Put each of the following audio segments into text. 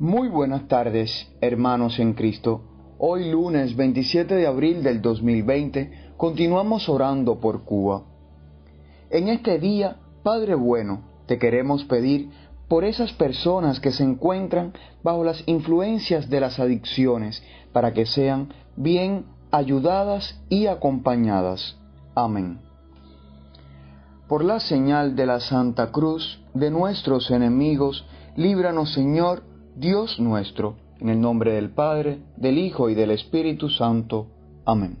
Muy buenas tardes, hermanos en Cristo. Hoy lunes 27 de abril del 2020 continuamos orando por Cuba. En este día, Padre bueno, te queremos pedir por esas personas que se encuentran bajo las influencias de las adicciones, para que sean bien ayudadas y acompañadas. Amén. Por la señal de la Santa Cruz de nuestros enemigos, líbranos Señor, Dios nuestro, en el nombre del Padre, del Hijo y del Espíritu Santo. Amén.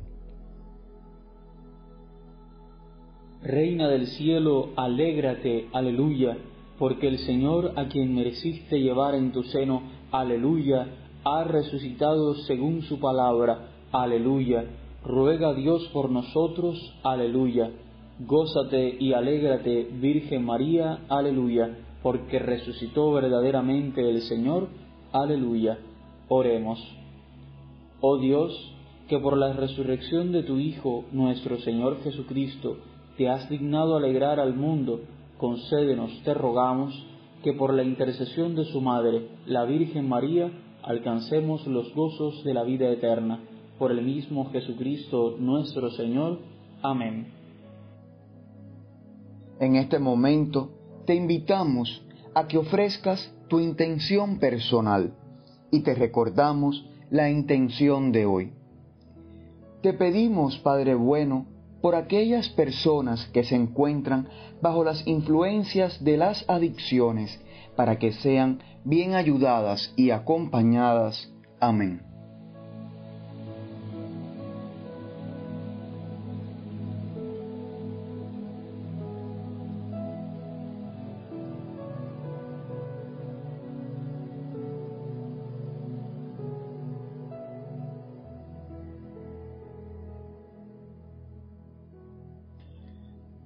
Reina del cielo, alégrate, aleluya, porque el Señor a quien mereciste llevar en tu seno, aleluya, ha resucitado según su palabra, aleluya. Ruega Dios por nosotros, aleluya. Gózate y alégrate, Virgen María, aleluya porque resucitó verdaderamente el Señor. Aleluya. Oremos. Oh Dios, que por la resurrección de tu Hijo, nuestro Señor Jesucristo, te has dignado alegrar al mundo, concédenos, te rogamos, que por la intercesión de su Madre, la Virgen María, alcancemos los gozos de la vida eterna. Por el mismo Jesucristo nuestro Señor. Amén. En este momento, te invitamos a que ofrezcas tu intención personal y te recordamos la intención de hoy. Te pedimos, Padre bueno, por aquellas personas que se encuentran bajo las influencias de las adicciones, para que sean bien ayudadas y acompañadas. Amén.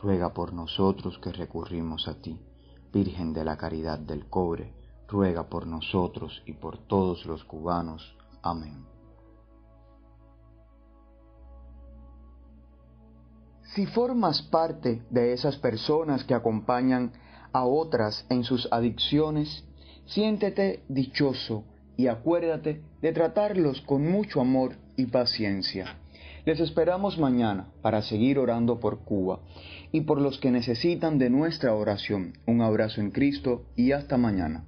ruega por nosotros que recurrimos a ti. Virgen de la Caridad del Cobre, ruega por nosotros y por todos los cubanos. Amén. Si formas parte de esas personas que acompañan a otras en sus adicciones, siéntete dichoso y acuérdate de tratarlos con mucho amor y paciencia. Les esperamos mañana para seguir orando por Cuba y por los que necesitan de nuestra oración. Un abrazo en Cristo y hasta mañana.